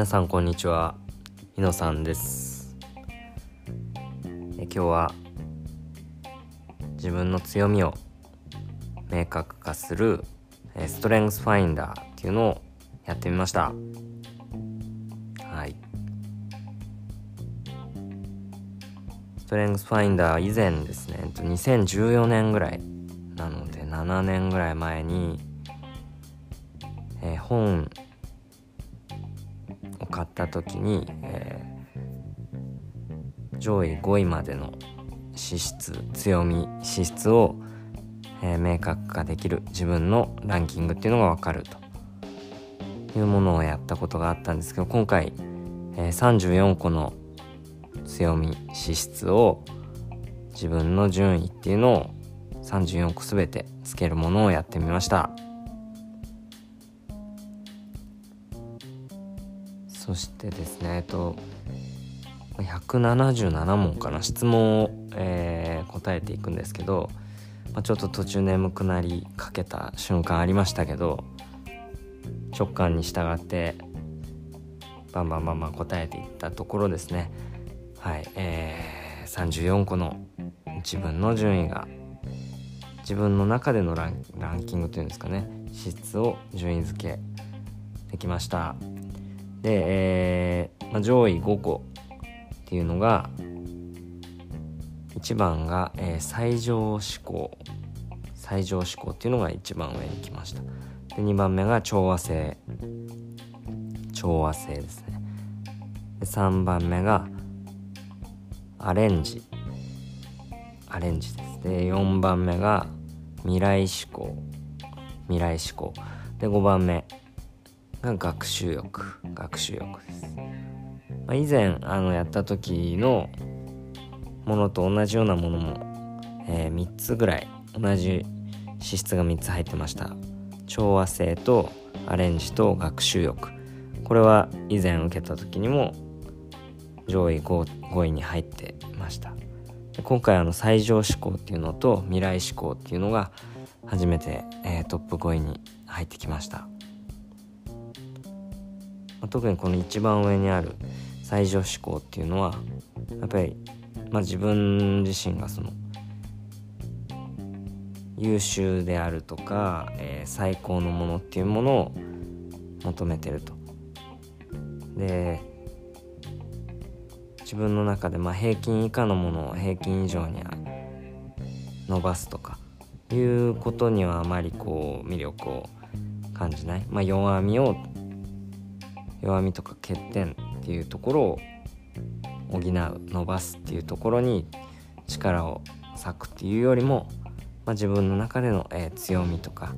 皆さんこんにちは。みのさんです。え今日は自分の強みを明確化するストレングスファインダーっていうのをやってみました。はい。ストレングスファインダー以前ですね2014年ぐらいなので7年ぐらい前に、えー、本買った時に、えー、上位5位までの資質強み資質を、えー、明確化できる自分のランキングっていうのが分かるというものをやったことがあったんですけど今回、えー、34個の強み資質を自分の順位っていうのを34個全てつけるものをやってみました。そしてですねえっと177問かな質問を、えー、答えていくんですけど、まあ、ちょっと途中眠くなりかけた瞬間ありましたけど直感に従ってバンバンバンバン答えていったところですね。はいえー、34個の自分の順位が自分の中でのランキングというんですかね質を順位付けできました。で、えーまあ、上位5個っていうのが1番が、えー、最上志向。最上志向っていうのが一番上に来ました。で2番目が調和性。調和性ですね。で3番目がアレンジ。アレンジです。で4番目が未来志向。未来志向。で5番目が学習欲学習欲です、まあ、以前あのやった時のものと同じようなものも、えー、3つぐらい同じ資質が3つ入ってました。調和性とアレンジと学習欲。これは以前受けた時にも上位 5, 5位に入ってました。今回あの最上志向っていうのと未来志向っていうのが初めて、えー、トップ5位に入ってきました。ま、特にこの一番上にある最上志向っていうのはやっぱり、まあ、自分自身がその優秀であるとか、えー、最高のものっていうものを求めてると。で自分の中でまあ平均以下のものを平均以上に伸ばすとかいうことにはあまりこう魅力を感じない、まあ、弱みを弱みとか欠点っていうところを補う伸ばすっていうところに力を割くっていうよりも、まあ、自分の中での、えー、強みとか、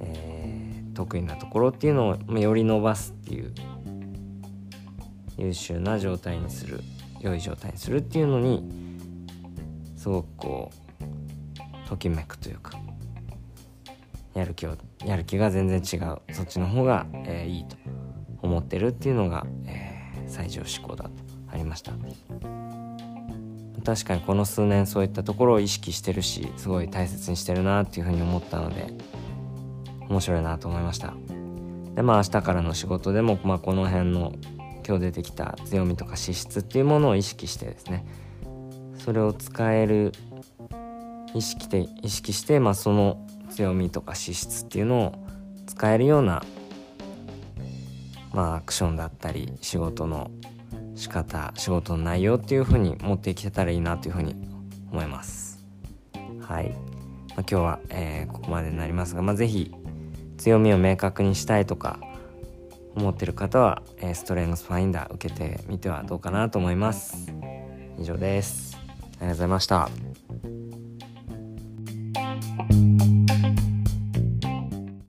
えー、得意なところっていうのを、ま、より伸ばすっていう優秀な状態にする良い状態にするっていうのにすごくこうときめくというかやる気をやる気が全然違う。そっちの方が、えー、いいと思ってるっていうのが、えー、最上志向だとありました。確かにこの数年そういったところを意識してるしすごい大切にしてるなっていうふうに思ったので面白いなと思いました。でまあ明日からの仕事でも、まあ、この辺の今日出てきた強みとか資質っていうものを意識してですね。それを使える意識で意識して、まあ、その強みとか資質っていうのを使えるようなまあアクションだったり仕事の仕方仕事の内容っていう風に持っていけたらいいなという風に思います。はい、まあ、今日は、えー、ここまでになりますが、まあ、是非強みを明確にしたいとか思ってる方は、えー、ストレングスファインダー受けてみてはどうかなと思います。以上です。ありがとうございました。